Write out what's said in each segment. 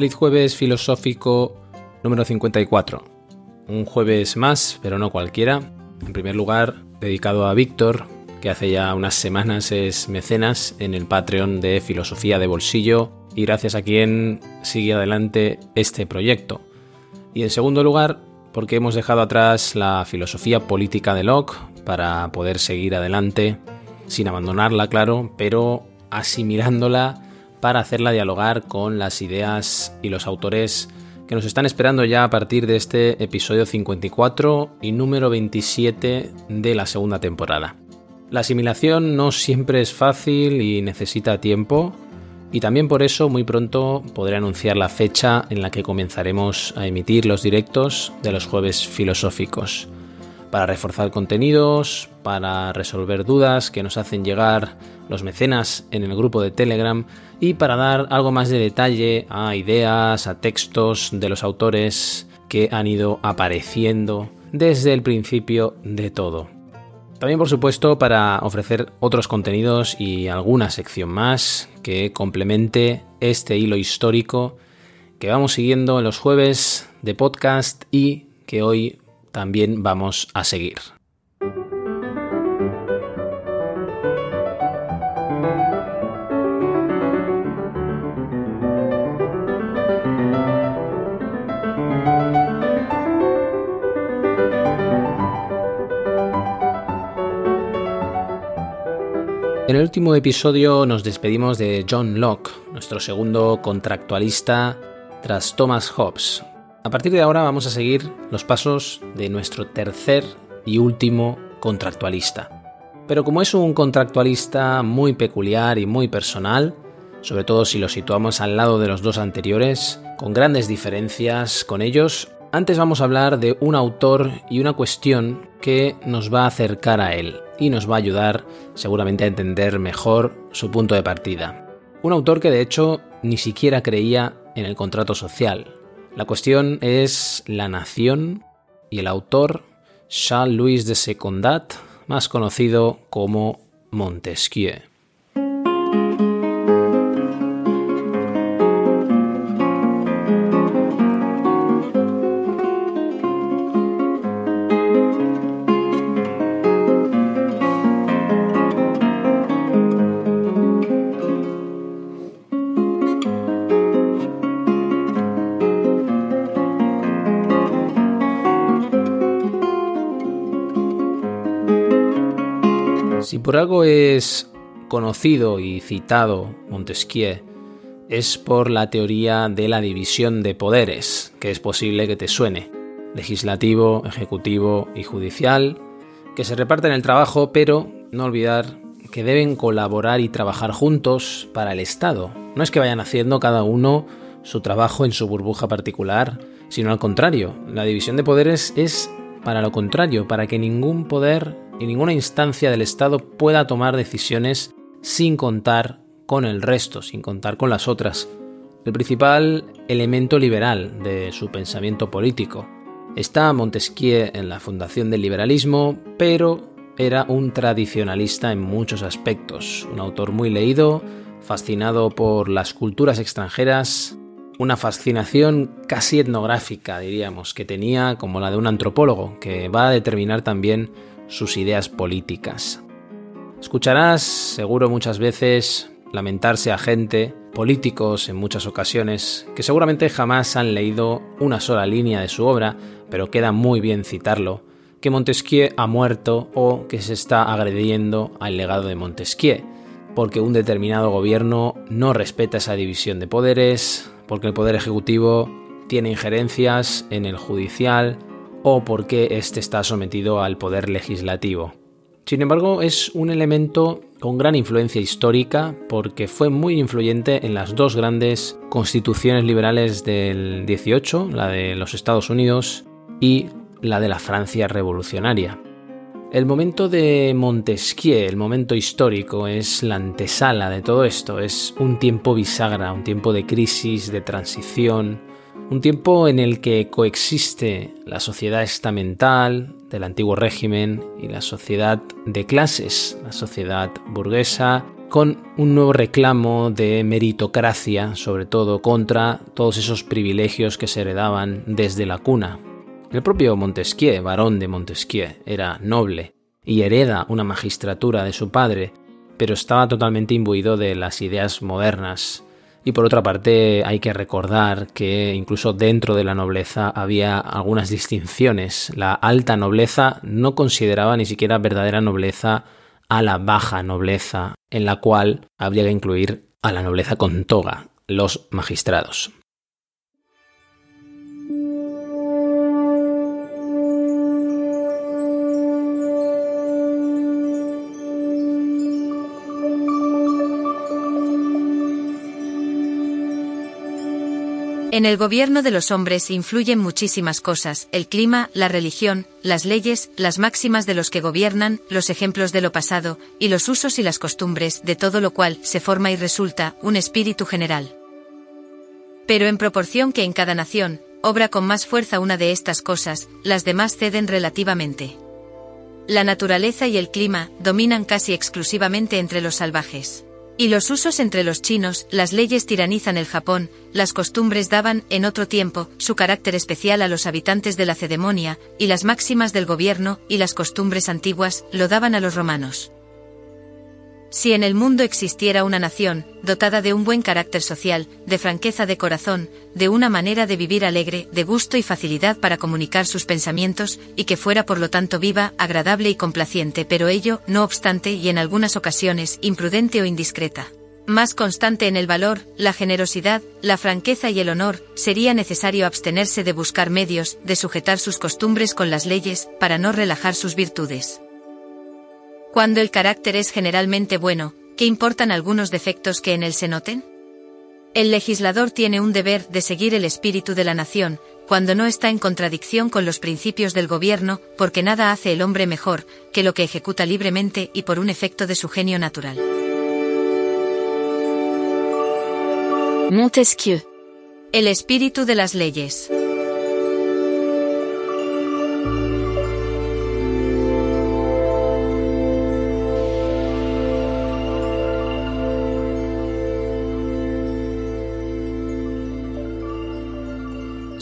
Feliz jueves filosófico número 54. Un jueves más, pero no cualquiera. En primer lugar, dedicado a Víctor, que hace ya unas semanas es mecenas en el Patreon de Filosofía de Bolsillo y gracias a quien sigue adelante este proyecto. Y en segundo lugar, porque hemos dejado atrás la filosofía política de Locke para poder seguir adelante, sin abandonarla, claro, pero asimilándola para hacerla dialogar con las ideas y los autores que nos están esperando ya a partir de este episodio 54 y número 27 de la segunda temporada. La asimilación no siempre es fácil y necesita tiempo, y también por eso muy pronto podré anunciar la fecha en la que comenzaremos a emitir los directos de los jueves filosóficos, para reforzar contenidos, para resolver dudas que nos hacen llegar los mecenas en el grupo de Telegram y para dar algo más de detalle a ideas, a textos de los autores que han ido apareciendo desde el principio de todo. También, por supuesto, para ofrecer otros contenidos y alguna sección más que complemente este hilo histórico que vamos siguiendo en los jueves de podcast y que hoy también vamos a seguir. En el último episodio nos despedimos de John Locke, nuestro segundo contractualista tras Thomas Hobbes. A partir de ahora vamos a seguir los pasos de nuestro tercer y último contractualista. Pero como es un contractualista muy peculiar y muy personal, sobre todo si lo situamos al lado de los dos anteriores, con grandes diferencias con ellos, antes vamos a hablar de un autor y una cuestión que nos va a acercar a él y nos va a ayudar seguramente a entender mejor su punto de partida. Un autor que de hecho ni siquiera creía en el contrato social. La cuestión es la nación y el autor Charles-Louis de Secondat, más conocido como Montesquieu. Si por algo es conocido y citado Montesquieu, es por la teoría de la división de poderes, que es posible que te suene, legislativo, ejecutivo y judicial, que se reparten el trabajo, pero no olvidar que deben colaborar y trabajar juntos para el Estado. No es que vayan haciendo cada uno su trabajo en su burbuja particular, sino al contrario, la división de poderes es para lo contrario, para que ningún poder y ninguna instancia del Estado pueda tomar decisiones sin contar con el resto, sin contar con las otras. El principal elemento liberal de su pensamiento político. Está Montesquieu en la fundación del liberalismo, pero era un tradicionalista en muchos aspectos, un autor muy leído, fascinado por las culturas extranjeras, una fascinación casi etnográfica, diríamos, que tenía como la de un antropólogo, que va a determinar también sus ideas políticas. Escucharás, seguro muchas veces, lamentarse a gente, políticos en muchas ocasiones, que seguramente jamás han leído una sola línea de su obra, pero queda muy bien citarlo, que Montesquieu ha muerto o que se está agrediendo al legado de Montesquieu, porque un determinado gobierno no respeta esa división de poderes, porque el poder ejecutivo tiene injerencias en el judicial o porque éste está sometido al poder legislativo. Sin embargo, es un elemento con gran influencia histórica porque fue muy influyente en las dos grandes constituciones liberales del 18, la de los Estados Unidos y la de la Francia revolucionaria. El momento de Montesquieu, el momento histórico, es la antesala de todo esto, es un tiempo bisagra, un tiempo de crisis, de transición, un tiempo en el que coexiste la sociedad estamental del antiguo régimen y la sociedad de clases, la sociedad burguesa, con un nuevo reclamo de meritocracia, sobre todo contra todos esos privilegios que se heredaban desde la cuna. El propio Montesquieu, varón de Montesquieu, era noble y hereda una magistratura de su padre, pero estaba totalmente imbuido de las ideas modernas y por otra parte hay que recordar que incluso dentro de la nobleza había algunas distinciones. La alta nobleza no consideraba ni siquiera verdadera nobleza a la baja nobleza, en la cual habría que incluir a la nobleza con toga, los magistrados. En el gobierno de los hombres influyen muchísimas cosas, el clima, la religión, las leyes, las máximas de los que gobiernan, los ejemplos de lo pasado, y los usos y las costumbres, de todo lo cual se forma y resulta un espíritu general. Pero en proporción que en cada nación, obra con más fuerza una de estas cosas, las demás ceden relativamente. La naturaleza y el clima dominan casi exclusivamente entre los salvajes. Y los usos entre los chinos, las leyes tiranizan el Japón, las costumbres daban, en otro tiempo, su carácter especial a los habitantes de la cedemonia, y las máximas del gobierno, y las costumbres antiguas, lo daban a los romanos. Si en el mundo existiera una nación, dotada de un buen carácter social, de franqueza de corazón, de una manera de vivir alegre, de gusto y facilidad para comunicar sus pensamientos, y que fuera por lo tanto viva, agradable y complaciente, pero ello, no obstante, y en algunas ocasiones, imprudente o indiscreta. Más constante en el valor, la generosidad, la franqueza y el honor, sería necesario abstenerse de buscar medios, de sujetar sus costumbres con las leyes, para no relajar sus virtudes. Cuando el carácter es generalmente bueno, ¿qué importan algunos defectos que en él se noten? El legislador tiene un deber de seguir el espíritu de la nación, cuando no está en contradicción con los principios del gobierno, porque nada hace el hombre mejor que lo que ejecuta libremente y por un efecto de su genio natural. Montesquieu. El espíritu de las leyes.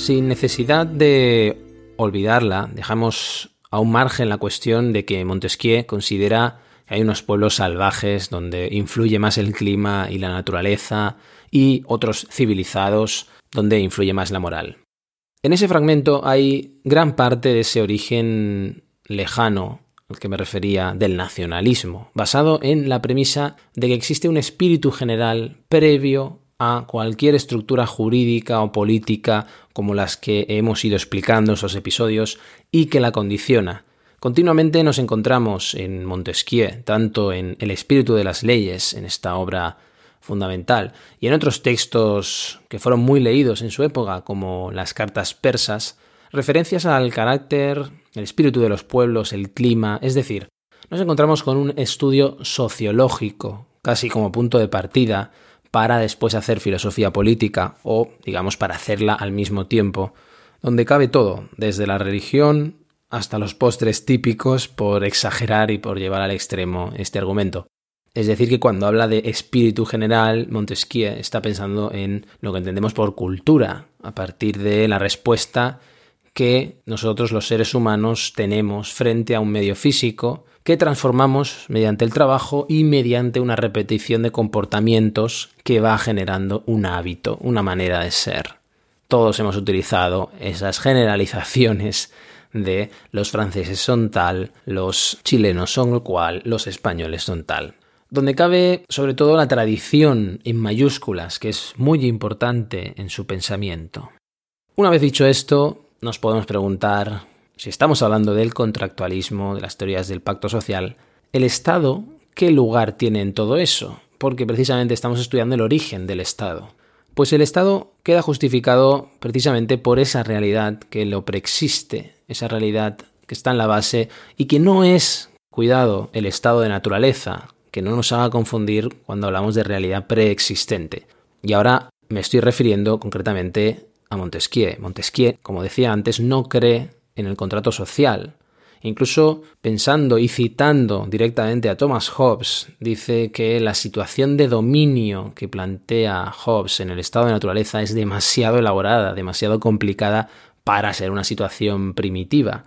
Sin necesidad de olvidarla, dejamos a un margen la cuestión de que Montesquieu considera que hay unos pueblos salvajes donde influye más el clima y la naturaleza y otros civilizados donde influye más la moral. En ese fragmento hay gran parte de ese origen lejano al que me refería del nacionalismo, basado en la premisa de que existe un espíritu general previo a cualquier estructura jurídica o política como las que hemos ido explicando en esos episodios y que la condiciona. Continuamente nos encontramos en Montesquieu, tanto en El espíritu de las leyes, en esta obra fundamental, y en otros textos que fueron muy leídos en su época, como las cartas persas, referencias al carácter, el espíritu de los pueblos, el clima, es decir, nos encontramos con un estudio sociológico, casi como punto de partida, para después hacer filosofía política o, digamos, para hacerla al mismo tiempo, donde cabe todo, desde la religión hasta los postres típicos por exagerar y por llevar al extremo este argumento. Es decir, que cuando habla de espíritu general, Montesquieu está pensando en lo que entendemos por cultura, a partir de la respuesta que nosotros los seres humanos tenemos frente a un medio físico que transformamos mediante el trabajo y mediante una repetición de comportamientos que va generando un hábito, una manera de ser. Todos hemos utilizado esas generalizaciones de los franceses son tal, los chilenos son cual, los españoles son tal. Donde cabe sobre todo la tradición en mayúsculas, que es muy importante en su pensamiento. Una vez dicho esto, nos podemos preguntar si estamos hablando del contractualismo, de las teorías del pacto social, ¿el Estado qué lugar tiene en todo eso? Porque precisamente estamos estudiando el origen del Estado. Pues el Estado queda justificado precisamente por esa realidad que lo preexiste, esa realidad que está en la base y que no es, cuidado, el estado de naturaleza, que no nos haga confundir cuando hablamos de realidad preexistente. Y ahora me estoy refiriendo concretamente a Montesquieu. Montesquieu, como decía antes, no cree en el contrato social, Incluso pensando y citando directamente a Thomas Hobbes, dice que la situación de dominio que plantea Hobbes en el estado de naturaleza es demasiado elaborada, demasiado complicada para ser una situación primitiva.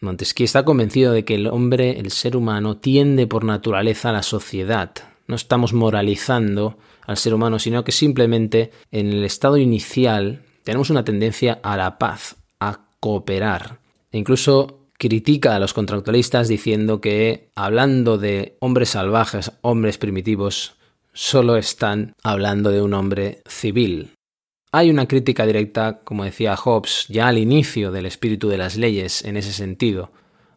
Montesquieu está convencido de que el hombre, el ser humano, tiende por naturaleza a la sociedad. No estamos moralizando al ser humano, sino que simplemente en el estado inicial tenemos una tendencia a la paz, a cooperar. E incluso critica a los contractualistas diciendo que, hablando de hombres salvajes, hombres primitivos, solo están hablando de un hombre civil. Hay una crítica directa, como decía Hobbes, ya al inicio del espíritu de las leyes en ese sentido.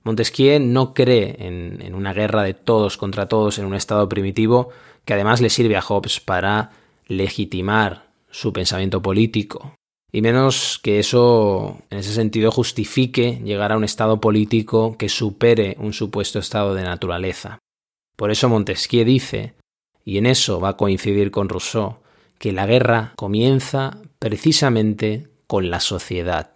Montesquieu no cree en, en una guerra de todos contra todos en un estado primitivo que además le sirve a Hobbes para legitimar su pensamiento político, y menos que eso, en ese sentido, justifique llegar a un estado político que supere un supuesto estado de naturaleza. Por eso Montesquieu dice, y en eso va a coincidir con Rousseau, que la guerra comienza precisamente con la sociedad.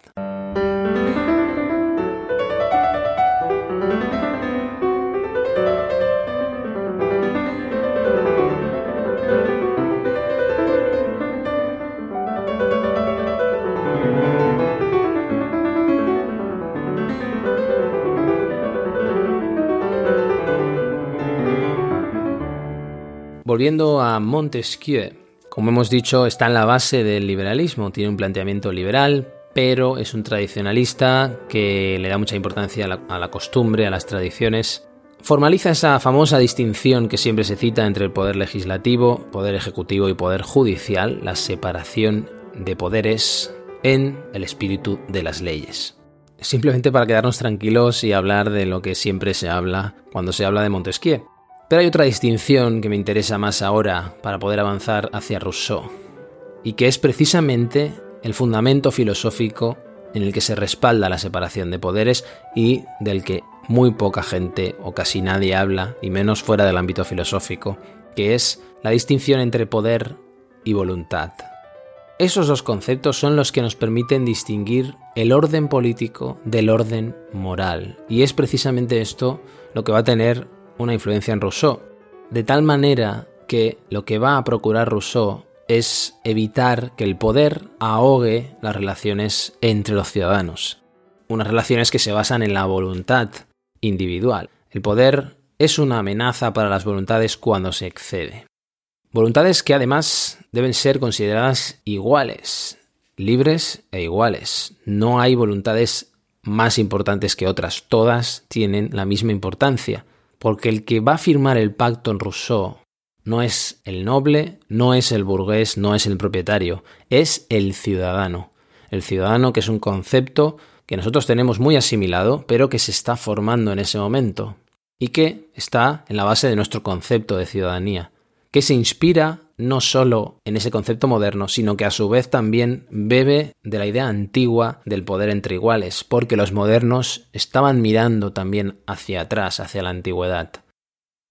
Volviendo a Montesquieu, como hemos dicho, está en la base del liberalismo, tiene un planteamiento liberal, pero es un tradicionalista que le da mucha importancia a la, costumbre, a las tradiciones. Formaliza esa famosa distinción que siempre se cita entre el poder legislativo, poder ejecutivo y poder judicial, la separación de poderes en el espíritu de las leyes. Simplemente para quedarnos tranquilos y hablar de lo que siempre se habla cuando se habla de Montesquieu. Pero hay otra distinción que me interesa más ahora para poder avanzar hacia Rousseau, y que es precisamente el fundamento filosófico en el que se respalda la separación de poderes y del que muy poca gente o casi nadie habla, y menos fuera del ámbito filosófico, que es la distinción entre poder y voluntad. Esos dos conceptos son los que nos permiten distinguir el orden político del orden moral, y es precisamente esto lo que va a tener una influencia en Rousseau, de tal manera que lo que va a procurar Rousseau es evitar que el poder ahogue las relaciones entre los ciudadanos, unas relaciones que se basan en la voluntad individual. El poder es una amenaza para las voluntades cuando se excede. Voluntades que además deben ser consideradas iguales, libres e iguales. No hay voluntades más importantes que otras, todas tienen la misma importancia porque el que va a firmar el pacto en Rousseau no es el noble, no es el burgués, no es el propietario, es el ciudadano. El ciudadano que es un concepto que nosotros tenemos muy asimilado, pero que se está formando en ese momento y que está en la base de nuestro concepto de ciudadanía, que se inspira no solo en ese concepto moderno, sino que a su vez también bebe de la idea antigua del poder entre iguales, porque los modernos estaban mirando también hacia atrás, hacia la antigüedad.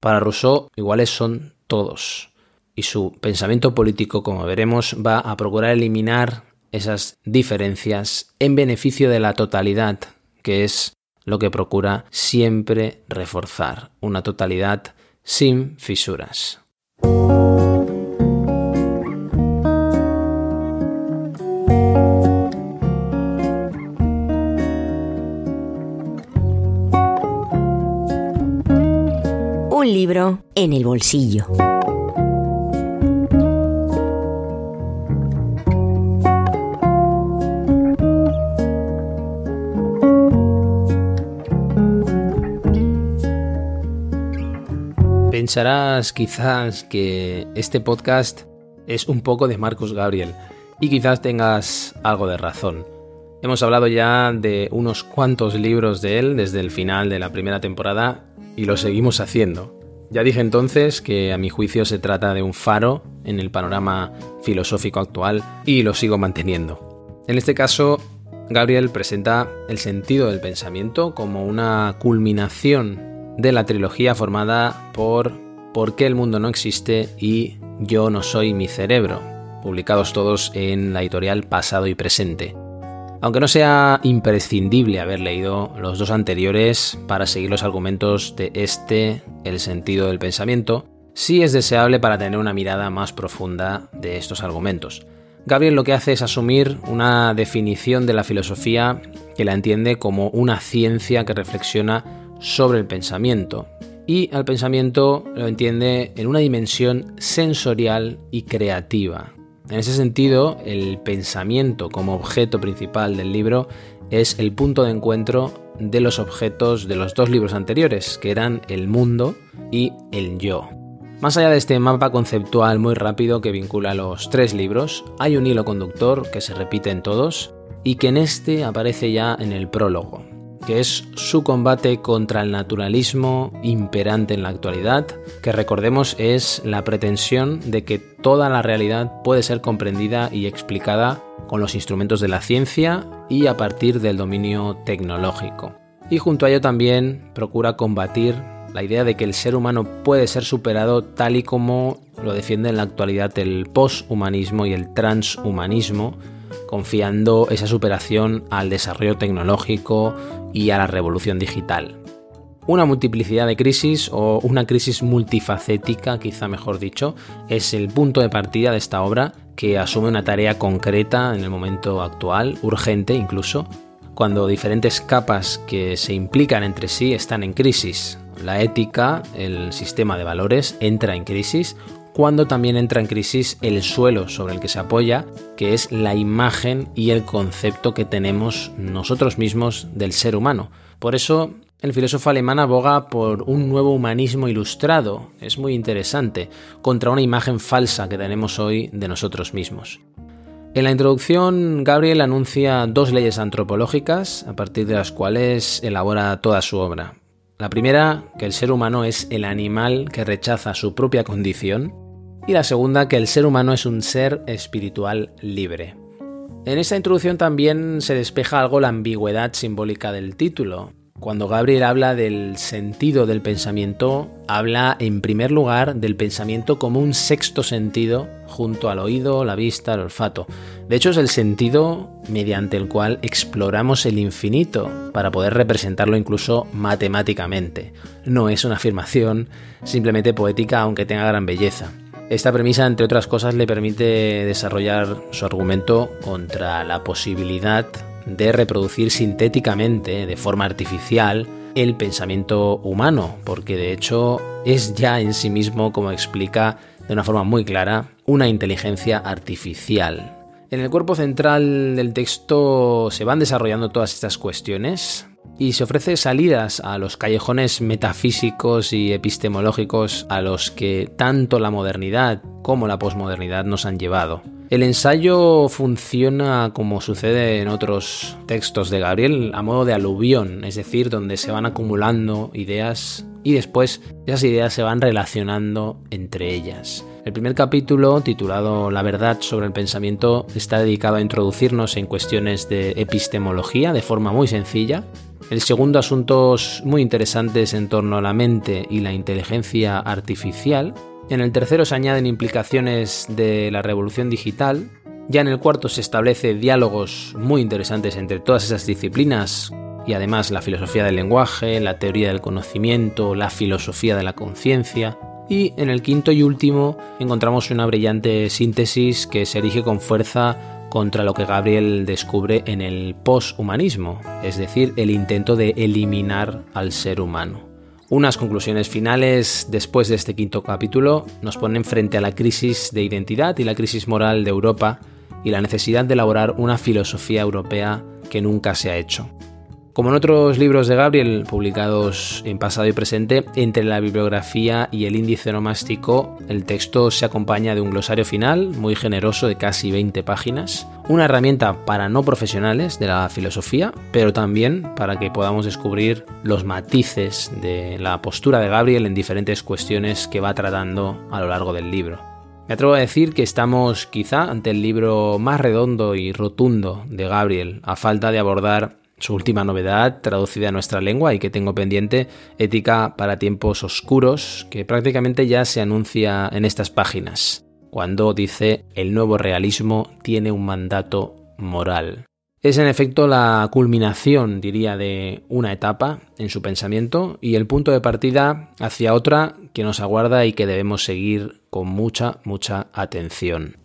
Para Rousseau, iguales son todos, y su pensamiento político, como veremos, va a procurar eliminar esas diferencias en beneficio de la totalidad, que es lo que procura siempre reforzar, una totalidad sin fisuras. Libro en el bolsillo. Pensarás quizás que este podcast es un poco de Marcus Gabriel y quizás tengas algo de razón. Hemos hablado ya de unos cuantos libros de él desde el final de la primera temporada y lo seguimos haciendo. Ya dije entonces que a mi juicio se trata de un faro en el panorama filosófico actual y lo sigo manteniendo. En este caso, Gabriel presenta el sentido del pensamiento como una culminación de la trilogía formada por ¿Por qué el mundo no existe? y Yo no soy mi cerebro, publicados todos en la editorial Pasado y Presente. Aunque no sea imprescindible haber leído los dos anteriores para seguir los argumentos de este, el sentido del pensamiento, sí es deseable para tener una mirada más profunda de estos argumentos. Gabriel lo que hace es asumir una definición de la filosofía que la entiende como una ciencia que reflexiona sobre el pensamiento, y al pensamiento lo entiende en una dimensión sensorial y creativa, en ese sentido, el pensamiento como objeto principal del libro es el punto de encuentro de los objetos de los dos libros anteriores, que eran el mundo y el yo. Más allá de este mapa conceptual muy rápido que vincula los tres libros, hay un hilo conductor que se repite en todos y que en este aparece ya en el prólogo, que es su combate contra el naturalismo imperante en la actualidad, que recordemos es la pretensión de que toda la realidad puede ser comprendida y explicada con los instrumentos de la ciencia y a partir del dominio tecnológico. Y junto a ello también procura combatir la idea de que el ser humano puede ser superado tal y como lo defiende en la actualidad el posthumanismo y el transhumanismo, confiando esa superación al desarrollo tecnológico y a la revolución digital. Una multiplicidad de crisis o una crisis multifacética, quizá mejor dicho, es el punto de partida de esta obra que asume una tarea concreta en el momento actual, urgente incluso, cuando diferentes capas que se implican entre sí están en crisis. La ética, el sistema de valores, entra en crisis cuando también entra en crisis el suelo sobre el que se apoya, que es la imagen y el concepto que tenemos nosotros mismos del ser humano. Por eso el filósofo alemán aboga por un nuevo humanismo ilustrado, es muy interesante, contra una imagen falsa que tenemos hoy de nosotros mismos. En la introducción, Gabriel anuncia dos leyes antropológicas a partir de las cuales elabora toda su obra. La primera, que el ser humano es el animal que rechaza su propia condición, y la segunda que el ser humano es un ser espiritual libre. En esta introducción también se despeja algo la ambigüedad simbólica del título. Cuando Gabriel habla del sentido del pensamiento, habla en primer lugar del pensamiento como un sexto sentido junto al oído, la vista, el olfato. De hecho es el sentido mediante el cual exploramos el infinito para poder representarlo incluso matemáticamente. No es una afirmación simplemente poética aunque tenga gran belleza. Esta premisa, entre otras cosas, le permite desarrollar su argumento contra la posibilidad de reproducir sintéticamente, de forma artificial, el pensamiento humano, porque de hecho es ya en sí mismo, como explica de una forma muy clara, una inteligencia artificial. En el cuerpo central del texto se van desarrollando todas estas cuestiones, y se ofrece salidas a los callejones metafísicos y epistemológicos a los que tanto la modernidad como la posmodernidad nos han llevado. El ensayo funciona como sucede en otros textos de Gabriel a modo de aluvión, es decir, donde se van acumulando ideas y después esas ideas se van relacionando entre ellas. El primer capítulo, titulado La verdad sobre el pensamiento, está dedicado a introducirnos en cuestiones de epistemología de forma muy sencilla el segundo, asuntos muy interesantes en torno a la mente y la inteligencia artificial. En el tercero se añaden implicaciones de la revolución digital. Ya en el cuarto se establece diálogos muy interesantes entre todas esas disciplinas y además la filosofía del lenguaje, la teoría del conocimiento, la filosofía de la conciencia. Y en el quinto y último encontramos una brillante síntesis que se erige con fuerza contra lo que Gabriel descubre en el poshumanismo, es decir, el intento de eliminar al ser humano. Unas conclusiones finales después de este quinto capítulo nos ponen frente a la crisis de identidad y la crisis moral de Europa y la necesidad de elaborar una filosofía europea que nunca se ha hecho. Como en otros libros de Gabriel, publicados en pasado y presente, entre la bibliografía y el índice nomástico, el texto se acompaña de un glosario final muy generoso de casi 20 páginas, una herramienta para no profesionales de la filosofía, pero también para que podamos descubrir los matices de la postura de Gabriel en diferentes cuestiones que va tratando a lo largo del libro. Me atrevo a decir que estamos quizá ante el libro más redondo y rotundo de Gabriel, a falta de abordar su última novedad, traducida a nuestra lengua y que tengo pendiente, Ética para tiempos oscuros, que prácticamente ya se anuncia en estas páginas, cuando dice el nuevo realismo tiene un mandato moral. Es en efecto la culminación, diría, de una etapa en su pensamiento y el punto de partida hacia otra que nos aguarda y que debemos seguir con mucha, mucha atención.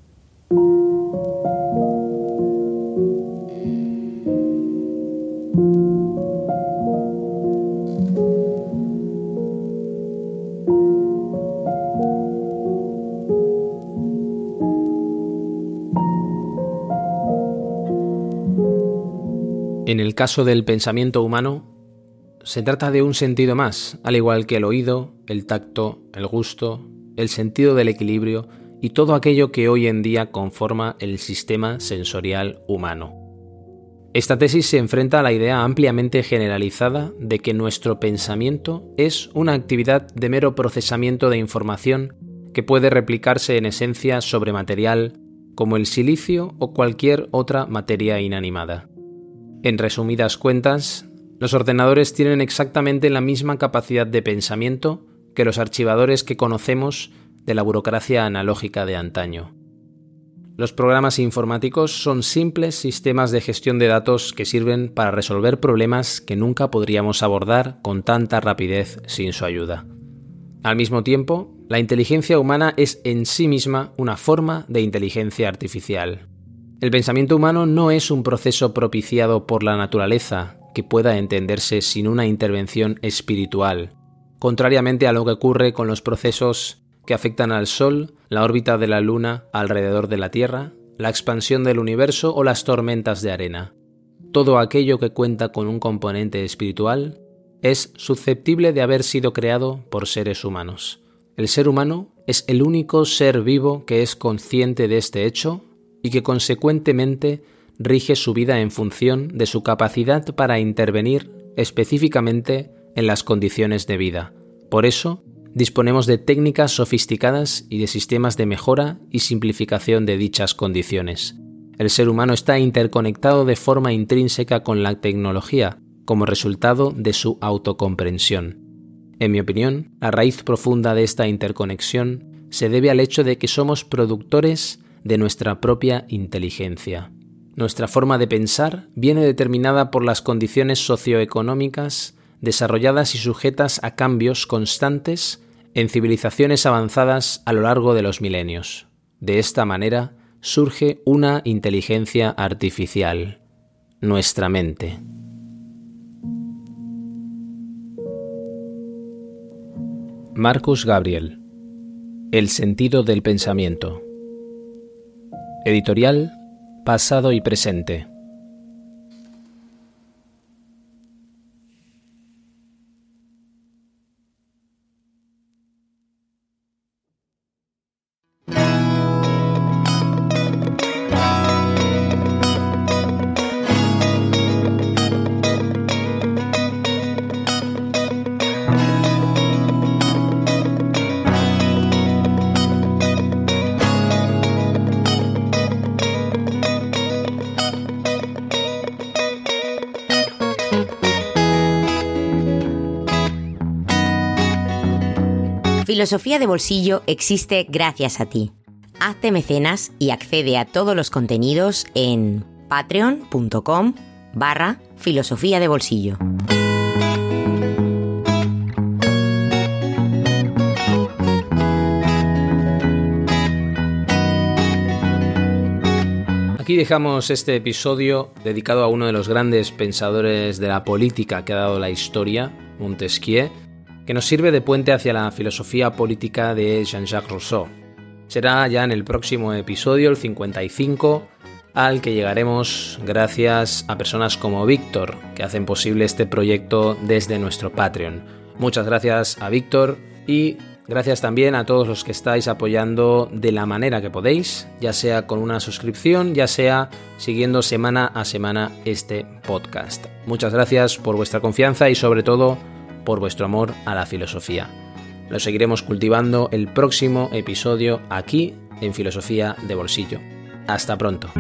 En el caso del pensamiento humano, se trata de un sentido más, al igual que el oído, el tacto, el gusto, el sentido del equilibrio y todo aquello que hoy en día conforma el sistema sensorial humano. Esta tesis se enfrenta a la idea ampliamente generalizada de que nuestro pensamiento es una actividad de mero procesamiento de información que puede replicarse en esencia sobre material como el silicio o cualquier otra materia inanimada. En resumidas cuentas, los ordenadores tienen exactamente la misma capacidad de pensamiento que los archivadores que conocemos de la burocracia analógica de antaño. Los programas informáticos son simples sistemas de gestión de datos que sirven para resolver problemas que nunca podríamos abordar con tanta rapidez sin su ayuda. Al mismo tiempo, la inteligencia humana es en sí misma una forma de inteligencia artificial. El pensamiento humano no es un proceso propiciado por la naturaleza que pueda entenderse sin una intervención espiritual, contrariamente a lo que ocurre con los procesos que afectan al Sol, la órbita de la Luna alrededor de la Tierra, la expansión del universo o las tormentas de arena. Todo aquello que cuenta con un componente espiritual es susceptible de haber sido creado por seres humanos. El ser humano es el único ser vivo que es consciente de este hecho y que consecuentemente rige su vida en función de su capacidad para intervenir específicamente en las condiciones de vida. Por eso, disponemos de técnicas sofisticadas y de sistemas de mejora y simplificación de dichas condiciones. El ser humano está interconectado de forma intrínseca con la tecnología como resultado de su autocomprensión. En mi opinión, la raíz profunda de esta interconexión se debe al hecho de que somos productores de nuestra propia inteligencia. Nuestra forma de pensar viene determinada por las condiciones socioeconómicas desarrolladas y sujetas a cambios constantes en civilizaciones avanzadas a lo largo de los milenios. De esta manera surge una inteligencia artificial, nuestra mente. Marcus Gabriel El sentido del pensamiento Editorial Pasado y Presente. Filosofía de Bolsillo existe gracias a ti. Hazte mecenas y accede a todos los contenidos en patreon.com barra filosofía de bolsillo. Aquí dejamos este episodio dedicado a uno de los grandes pensadores de la política que ha dado la historia, Montesquieu, que nos sirve de puente hacia la filosofía política de Jean-Jacques Rousseau. Será ya en el próximo episodio, el 55, al que llegaremos gracias a personas como Víctor, que hacen posible este proyecto desde nuestro Patreon. Muchas gracias a Víctor y gracias también a todos los que estáis apoyando de la manera que podéis, ya sea con una suscripción, ya sea siguiendo semana a semana este podcast. Muchas gracias por vuestra confianza y sobre todo por vuestro amor a la filosofía. Lo seguiremos cultivando el próximo episodio aquí en Filosofía de Bolsillo. Hasta pronto.